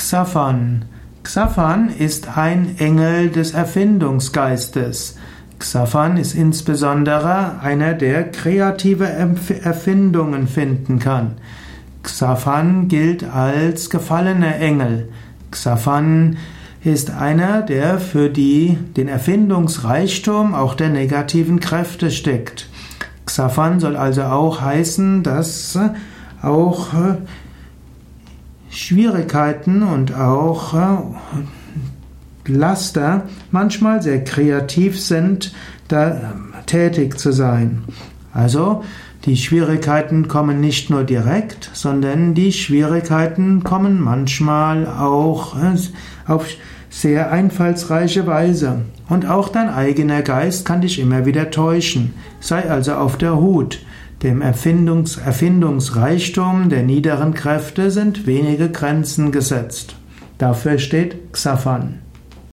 Xaphan. Xaphan ist ein Engel des Erfindungsgeistes. Xaphan ist insbesondere einer, der kreative Erfindungen finden kann. Xaphan gilt als gefallener Engel. Xaphan ist einer, der für die, den Erfindungsreichtum auch der negativen Kräfte steckt. Xaphan soll also auch heißen, dass auch Schwierigkeiten und auch Laster manchmal sehr kreativ sind, da tätig zu sein. Also die Schwierigkeiten kommen nicht nur direkt, sondern die Schwierigkeiten kommen manchmal auch äh, auf sehr einfallsreiche Weise. Und auch dein eigener Geist kann dich immer wieder täuschen. Sei also auf der Hut. Dem Erfindungs Erfindungsreichtum der niederen Kräfte sind wenige Grenzen gesetzt. Dafür steht Xaphan.